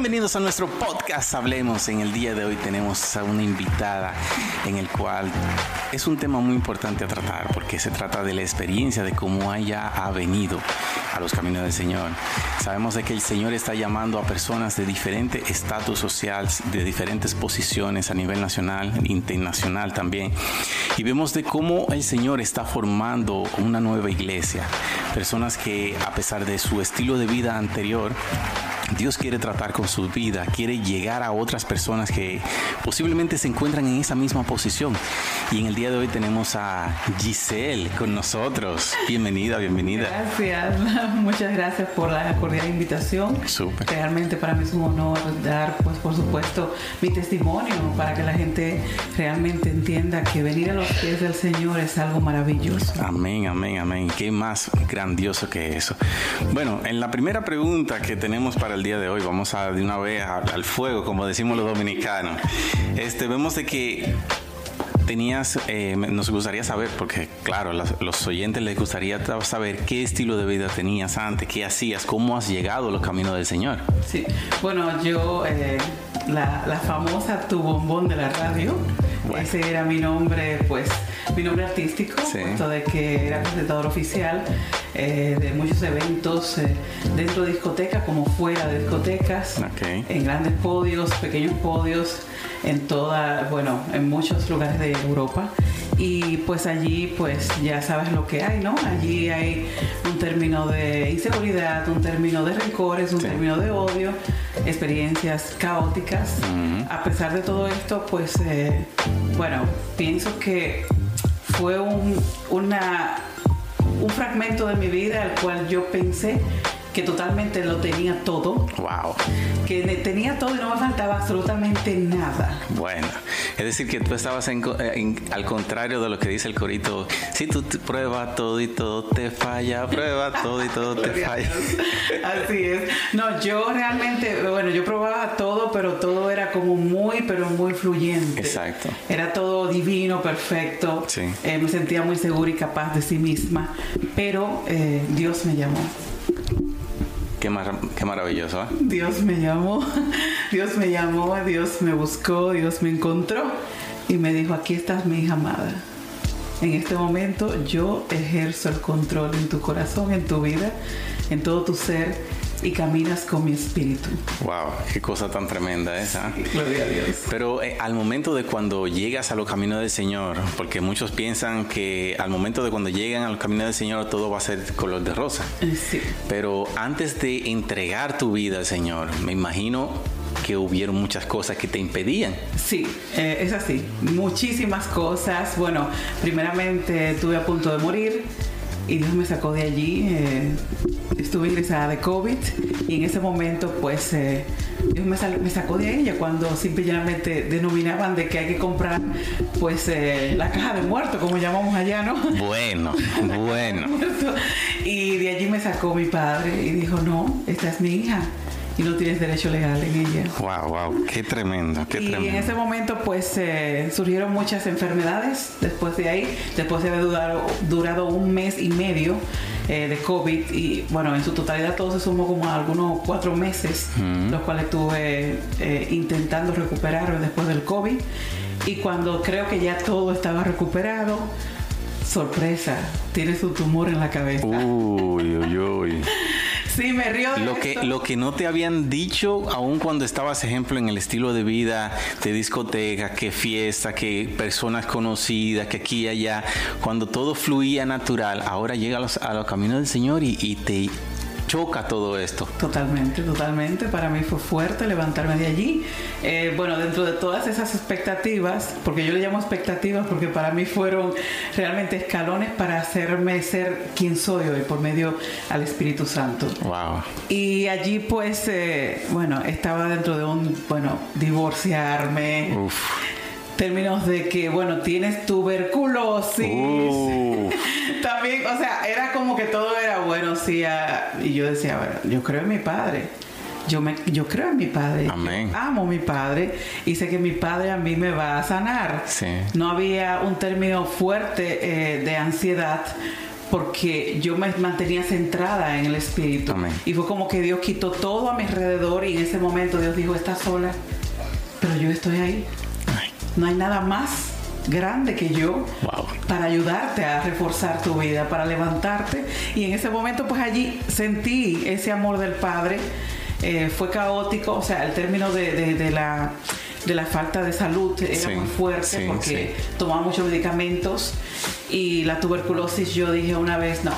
Bienvenidos a nuestro podcast Hablemos. En el día de hoy tenemos a una invitada en el cual es un tema muy importante a tratar porque se trata de la experiencia de cómo ella ha venido a los caminos del Señor. Sabemos de que el Señor está llamando a personas de diferente estatus social, de diferentes posiciones a nivel nacional, internacional también. Y vemos de cómo el Señor está formando una nueva iglesia. Personas que a pesar de su estilo de vida anterior, Dios quiere tratar con su vida, quiere llegar a otras personas que posiblemente se encuentran en esa misma posición. Y en el día de hoy tenemos a Giselle con nosotros. Bienvenida, bienvenida. Gracias, muchas gracias por la cordial invitación. Súper. Realmente para mí es un honor dar, pues por supuesto, mi testimonio para que la gente realmente entienda que venir a los pies del Señor es algo maravilloso. Amén, amén, amén. Qué más grandioso que eso. Bueno, en la primera pregunta que tenemos para el día de hoy, vamos a de una vez al fuego, como decimos los dominicanos. Este, vemos de que tenías, eh, nos gustaría saber, porque claro, los oyentes les gustaría saber qué estilo de vida tenías antes, qué hacías, cómo has llegado a los caminos del Señor. Sí, bueno, yo, eh, la, la, famosa Tu Bombón de la radio, ese era mi nombre, pues, mi nombre artístico, puesto de que era presentador oficial eh, de muchos eventos eh, dentro de discotecas como fuera de discotecas, en grandes podios, pequeños podios, en toda, bueno, en muchos lugares de Europa y pues allí pues ya sabes lo que hay, ¿no? Allí hay un término de inseguridad, un término de rencores, un término de odio, experiencias caóticas. A pesar de todo esto, pues eh, bueno, pienso que fue un, una, un fragmento de mi vida al cual yo pensé que totalmente lo tenía todo. Wow. Que tenía todo y no me faltaba absolutamente nada. Bueno, es decir, que tú estabas en, al contrario de lo que dice el corito. Si tú pruebas todo y todo te falla, prueba todo y todo te falla. Así es. No, yo realmente, bueno, yo probaba todo, pero todo era como muy, pero muy fluyente. Exacto. Era todo divino, perfecto. Sí. Eh, me sentía muy segura y capaz de sí misma. Pero eh, Dios me llamó. Qué, qué maravilloso. ¿eh? Dios me llamó, Dios me llamó, Dios me buscó, Dios me encontró y me dijo, aquí estás mi hija amada. En este momento yo ejerzo el control en tu corazón, en tu vida, en todo tu ser y caminas con mi espíritu. Wow, qué cosa tan tremenda esa. gloria a Dios. Pero eh, al momento de cuando llegas a los caminos del Señor, porque muchos piensan que al momento de cuando llegan a los caminos del Señor todo va a ser color de rosa. Eh, sí. Pero antes de entregar tu vida al Señor, me imagino que hubieron muchas cosas que te impedían. Sí, eh, es así. Muchísimas cosas. Bueno, primeramente estuve a punto de morir y Dios me sacó de allí. Eh, estuve ingresada de COVID y en ese momento pues eh, Dios me, sacó de ella cuando simplemente denominaban de que hay que comprar pues eh, la caja de muerto como llamamos allá, ¿no? Bueno, bueno. y de allí me sacó mi padre y dijo, no, esta es mi hija y no tienes derecho legal en ella. Wow, wow, qué tremendo, qué y en ese momento pues eh, surgieron muchas enfermedades después de ahí, después de haber durado, durado un mes y medio eh, de COVID y bueno, en su totalidad todo se sumó como a algunos cuatro meses, los cuales estuve eh, intentando recuperarme después del COVID y cuando creo que ya todo estaba recuperado, sorpresa, tienes un tumor en la cabeza. Uy, uy, uy. Sí, me río lo que Lo que no te habían dicho, aún cuando estabas, ejemplo, en el estilo de vida de discoteca, que fiesta, que personas conocidas, que aquí y allá, cuando todo fluía natural, ahora llega a los, a los caminos del Señor y, y te choca todo esto. Totalmente, totalmente. Para mí fue fuerte levantarme de allí. Eh, bueno, dentro de todas esas expectativas, porque yo le llamo expectativas porque para mí fueron realmente escalones para hacerme ser quien soy hoy por medio al Espíritu Santo. Wow. Y allí pues, eh, bueno, estaba dentro de un, bueno, divorciarme. Uf términos de que, bueno, tienes tuberculosis. Uh. También, o sea, era como que todo y yo decía, bueno, yo creo en mi padre. Yo, me, yo creo en mi padre. Amén. amo a mi padre y sé que mi padre a mí me va a sanar. Sí. No había un término fuerte eh, de ansiedad porque yo me mantenía centrada en el Espíritu. Y fue como que Dios quitó todo a mi alrededor y en ese momento Dios dijo, estás sola, pero yo estoy ahí. No hay nada más grande que yo para ayudarte a reforzar tu vida, para levantarte. Y en ese momento pues allí sentí ese amor del Padre. Eh, fue caótico, o sea, el término de, la de la falta de salud era muy fuerte porque tomaba muchos medicamentos y la tuberculosis yo dije una vez no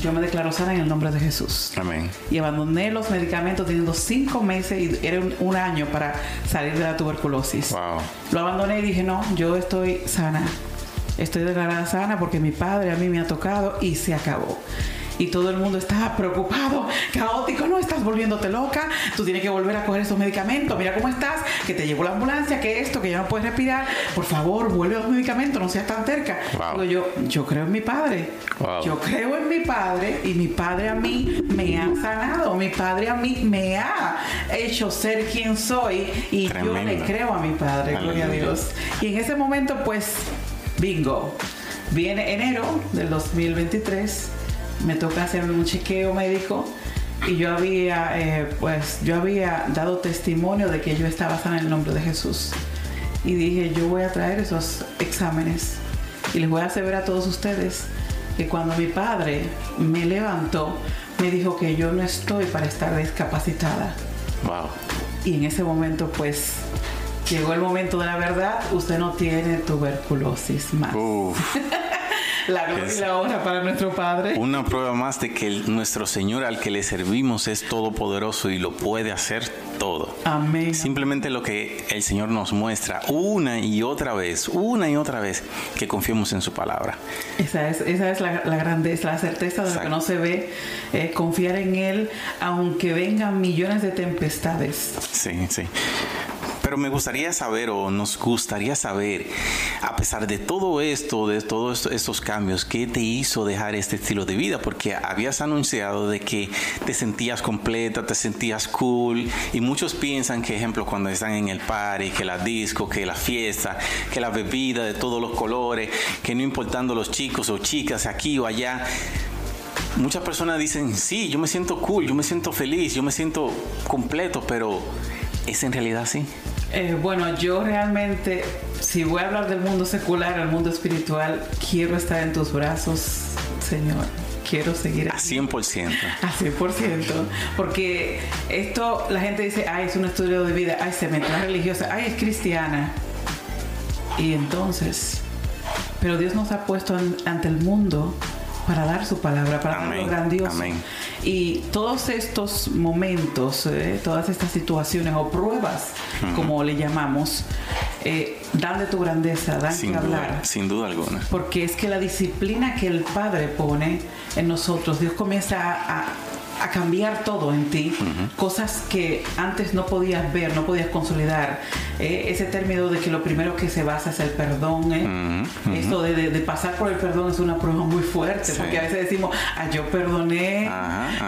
yo me declaro sana en el nombre de Jesús. Amén. Y abandoné los medicamentos teniendo cinco meses y era un, año para salir de la tuberculosis. Wow. Lo abandoné y dije, no, yo estoy sana. Estoy declarada sana porque mi padre a mí me ha tocado y se acabó. Y todo el mundo está preocupado, caótico, no estás volviéndote loca, tú tienes que volver a coger esos medicamentos, mira cómo estás, que te llegó la ambulancia, que esto, que ya no puedes respirar, por favor, vuelve a los medicamentos, no seas tan cerca. yo, yo creo en mi padre, yo creo en mi padre y mi padre a mí me ha sanado, mi padre a mí me ha hecho ser quien soy y yo le creo a mi padre, gloria a Dios. Y en ese momento, pues, bingo. Viene enero del 2023 me toca hacerme un chequeo médico y yo había, eh, pues, yo había dado testimonio de que yo estaba sana en el nombre de Jesús. Y dije, yo voy a traer esos exámenes y les voy a hacer ver a todos ustedes que cuando mi padre me levantó, me dijo que yo no estoy para estar discapacitada. Wow. Y en ese momento, pues, llegó el momento de la verdad, usted no tiene tuberculosis más. La gloria y la honra para nuestro Padre. Una prueba más de que nuestro Señor al que le servimos es todopoderoso y lo puede hacer todo. Amén. Simplemente lo que el Señor nos muestra una y otra vez, una y otra vez, que confiemos en su palabra. Esa es, esa es la, grandeza, la certeza de lo que no se ve, eh, confiar en Él, aunque vengan millones de tempestades. Sí, sí. Pero me gustaría saber o nos gustaría saber, a pesar de todo esto, de todos estos cambios, ¿qué te hizo dejar este estilo de vida? Porque habías anunciado de que te sentías completa, te sentías cool y muchos piensan que, ejemplo, cuando están en el party, que la disco, que la fiesta, que la bebida de todos los colores, que no importando los chicos o chicas aquí o allá, muchas personas dicen, sí, yo me siento cool, yo me siento feliz, yo me siento completo, pero ¿es en realidad así? Eh, bueno, yo realmente, si voy a hablar del mundo secular, el mundo espiritual, quiero estar en tus brazos, Señor. Quiero seguir a 100%. A 100%. Porque esto, la gente dice, ay, es un estudio de vida, ay, se mete religiosa, ay, es cristiana. Y entonces, pero Dios nos ha puesto ante el mundo para dar su palabra, para dar lo grandioso. Y todos estos momentos, eh, todas estas situaciones o pruebas, como le llamamos, eh, dan de tu grandeza, dan sin que hablar. Sin duda alguna. Porque es que la disciplina que el Padre pone en nosotros, Dios comienza a a cambiar todo en ti, cosas que antes no podías ver, no podías consolidar. Eh, ese término de que lo primero que se basa es el perdón, ¿eh? Esto de, pasar por el perdón es una prueba muy fuerte, porque a veces decimos, ah, yo perdoné,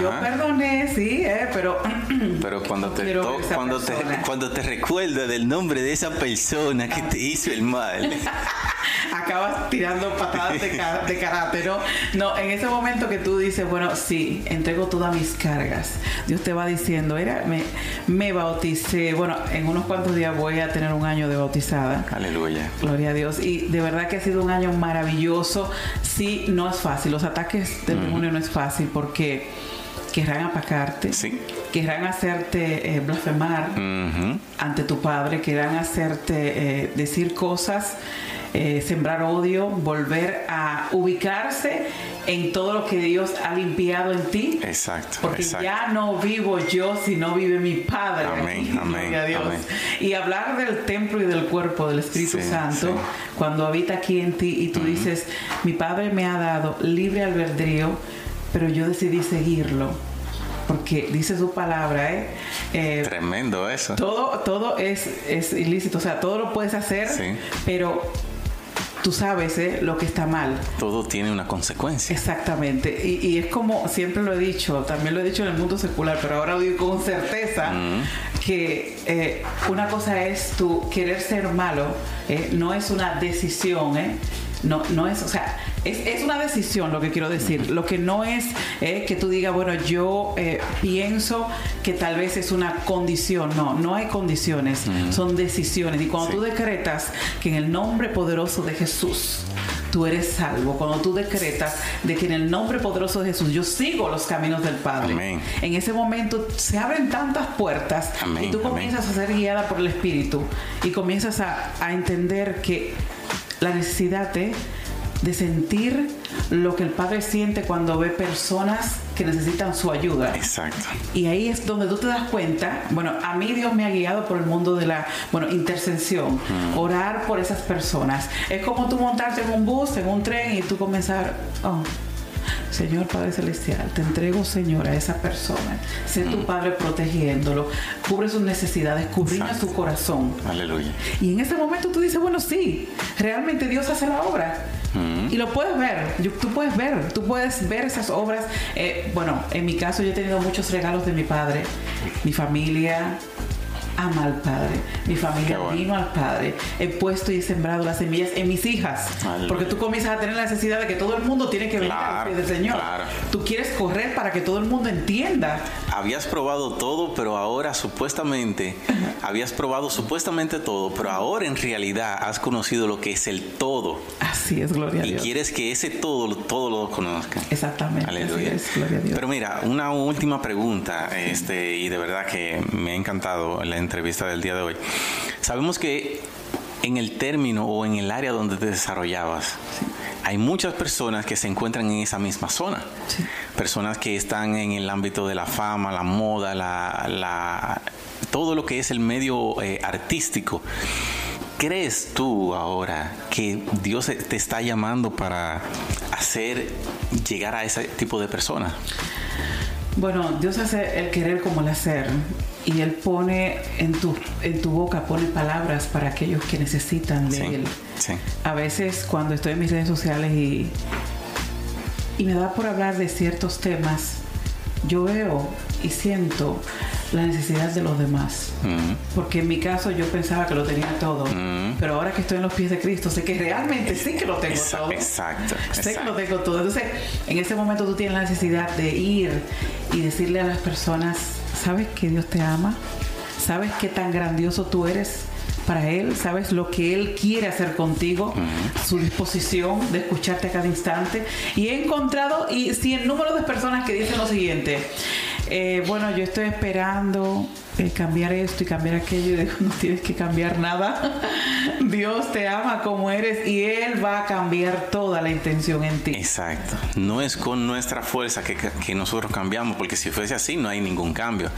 yo perdoné, sí, ¿eh? pero... pero cuando te, cuando, te, cuando te recuerda del nombre de esa persona que te hizo el mal. acabas tirando patadas de, de karate, ¿no? No, en ese momento que tú dices, bueno, sí, entrego todas mis cargas. Dios te va diciendo, era, me, me bauticé, bueno, en unos cuantos días voy a tener un año de bautizada. Aleluya. Gloria a Dios. Y de verdad que ha sido un año maravilloso. Sí, no es fácil. Los ataques del demonio no es fácil porque querrán apacarte, sí. querrán hacerte eh, blasfemar ante tu padre, querrán hacerte eh, decir cosas eh, sembrar odio, volver a ubicarse en todo lo que Dios ha limpiado en ti. Exacto. Porque ya no vivo yo, sino vive mi Padre. Amén, amén, Y hablar del templo y del cuerpo del Espíritu Santo, cuando habita aquí en ti y tú dices, mi Padre me ha dado libre albedrío, pero yo decidí seguirlo porque dice su palabra, ¿eh? eh Tremendo eso. Todo, todo es, es ilícito, o sea, todo lo puedes hacer, pero tú sabes ¿eh? lo que está mal. Todo tiene una consecuencia. Exactamente. Y, es como siempre lo he dicho, también lo he dicho en el mundo secular, pero ahora digo con certeza mm. que eh, una cosa es tu querer ser malo, ¿eh? no es una decisión, No, no es, o sea, es, una decisión lo que quiero decir. Lo que no es eh, que tú digas, bueno, yo eh, pienso que tal vez es una condición. No, no hay condiciones, son decisiones. Y cuando tú decretas que en el nombre poderoso de Jesús, tú eres salvo. Cuando tú decretas de que en el nombre poderoso de Jesús yo sigo los caminos del Padre. En ese momento se abren tantas puertas y tú comienzas a ser guiada por el Espíritu y comienzas a, a entender que la necesidad de de sentir lo que el padre siente cuando ve personas que necesitan su ayuda. Exacto. Y ahí es donde tú te das cuenta, bueno, a mí Dios me ha guiado por el mundo de la, bueno, intercesión, mm. orar por esas personas. Es como tú montarte en un bus, en un tren y tú comenzar, oh, Señor Padre Celestial, te entrego, Señor, a esa persona. Sé tu mm. Padre protegiéndolo. Cubre sus necesidades, cubrina su corazón. Aleluya. Y en ese momento tú dices, bueno, sí, realmente Dios hace la obra. Mm. Y lo puedes ver, tú puedes ver, tú puedes ver esas obras. Eh, bueno, en mi caso yo he tenido muchos regalos de mi padre, mi familia, ama al Padre. Mi familia vino al Padre. He puesto y sembrado las semillas en mis hijas. Porque tú comienzas a tener la necesidad de que todo el mundo tiene que venir al del Señor. Tú quieres correr para que todo el mundo entienda. Habías probado todo, pero ahora supuestamente, habías probado supuestamente todo, pero ahora en realidad has conocido lo que es el todo. Así es, gloria a Dios. Y quieres que ese todo, todo lo conozca. Exactamente. Aleluya. gloria a Dios. Pero mira, una última pregunta, este, y de verdad que me ha encantado la entrevista del día de hoy. Sabemos que en el término o en el área donde te desarrollabas, hay muchas personas que se encuentran en esa misma zona. Personas que están en el ámbito de la fama, la moda, la, todo lo que es el medio eh, artístico. ¿Crees tú ahora que Dios te está llamando para hacer llegar a ese tipo de personas? Bueno, Dios hace el querer como el hacer y Él pone en tu, en tu boca, pone palabras para aquellos que necesitan de Él. A veces cuando estoy en mis redes sociales y, y me da por hablar de ciertos temas, yo veo y siento la necesidad de los demás. Mm. Porque en mi caso yo pensaba que lo tenía todo, mm. pero ahora que estoy en los pies de Cristo, sé que realmente sí que lo tengo todo. Exacto. Sé que lo tengo todo. Entonces, en ese momento tú tienes la necesidad de ir y decirle a las personas, ¿sabes que Dios te ama? ¿Sabes qué tan grandioso tú eres? para Él, sabes lo que Él quiere hacer contigo, su disposición de escucharte a cada instante. Y he encontrado, y si el número de personas que dicen lo siguiente, eh, bueno, yo estoy esperando eh, cambiar esto y cambiar aquello. Y digo, no tienes que cambiar nada. Dios te ama como eres y Él va a cambiar toda la intención en ti. Exacto. No es con nuestra fuerza que, que nosotros cambiamos, porque si fuese así no hay ningún cambio.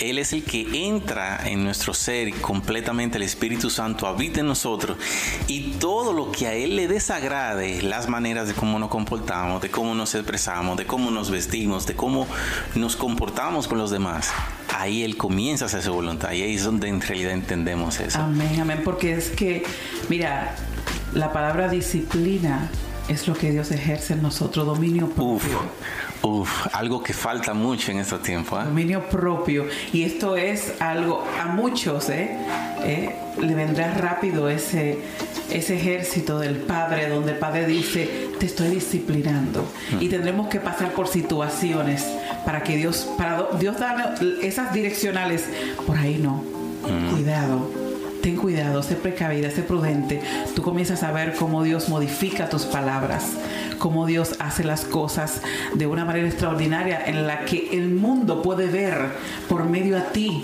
Él es el que entra en nuestro ser completamente, el Espíritu Santo habita en nosotros y todo lo que a Él le desagrade, las maneras de cómo nos comportamos, de cómo nos expresamos, de cómo nos vestimos, de cómo nos comportamos con los demás, ahí Él comienza a hacer su voluntad y ahí es donde en realidad entendemos eso. Amén, amén, porque es que, mira, la palabra disciplina es lo que Dios ejerce en nosotros, dominio propio. Uf, algo que falta mucho en estos tiempos. ¿eh? Dominio propio. Y esto es algo, a muchos, ¿eh? ¿eh? le vendrá rápido ese, ese ejército del Padre, donde el Padre dice, te estoy disciplinando. Mm. Y tendremos que pasar por situaciones para que Dios, para Dios darle esas direccionales. Por ahí no. Mm. Cuidado ten cuidado, sé precavida, sé prudente. Tú comienzas a ver cómo Dios modifica tus palabras, cómo Dios hace las cosas de una manera extraordinaria en la que el mundo puede ver por medio a ti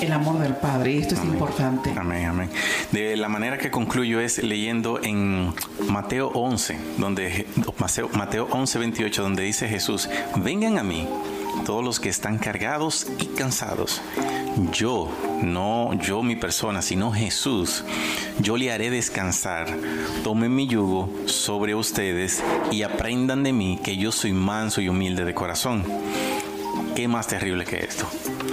el amor del Padre. Y esto es importante. Amén, amén. De la manera que concluyo es leyendo en Mateo 11, donde Mateo 11, 28, donde dice Jesús, vengan a mí todos los que están cargados y cansados. Yo, no yo mi persona, sino Jesús, yo le haré descansar. Tomen mi yugo sobre ustedes y aprendan de mí que yo soy manso y humilde de corazón. ¿Qué más terrible que esto?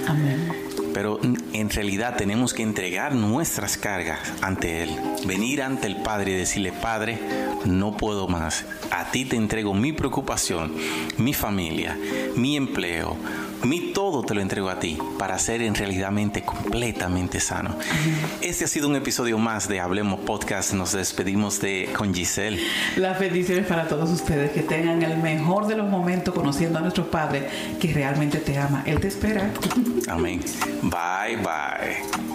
Amén. Pero en realidad tenemos que entregar nuestras cargas ante Él. Venir ante el Padre y decirle, Padre, no puedo más. A ti te entrego mi preocupación, mi familia, mi empleo, mi todo te lo entrego a ti para ser en realidadmente completamente sano. Este ha sido un episodio más de Hablemos Podcast. Nos despedimos de con Giselle. Las bendiciones para todos ustedes. Que tengan el mejor de los momentos conociendo a nuestro Padre que realmente te ama. Él te espera. Amén. Bye, bye.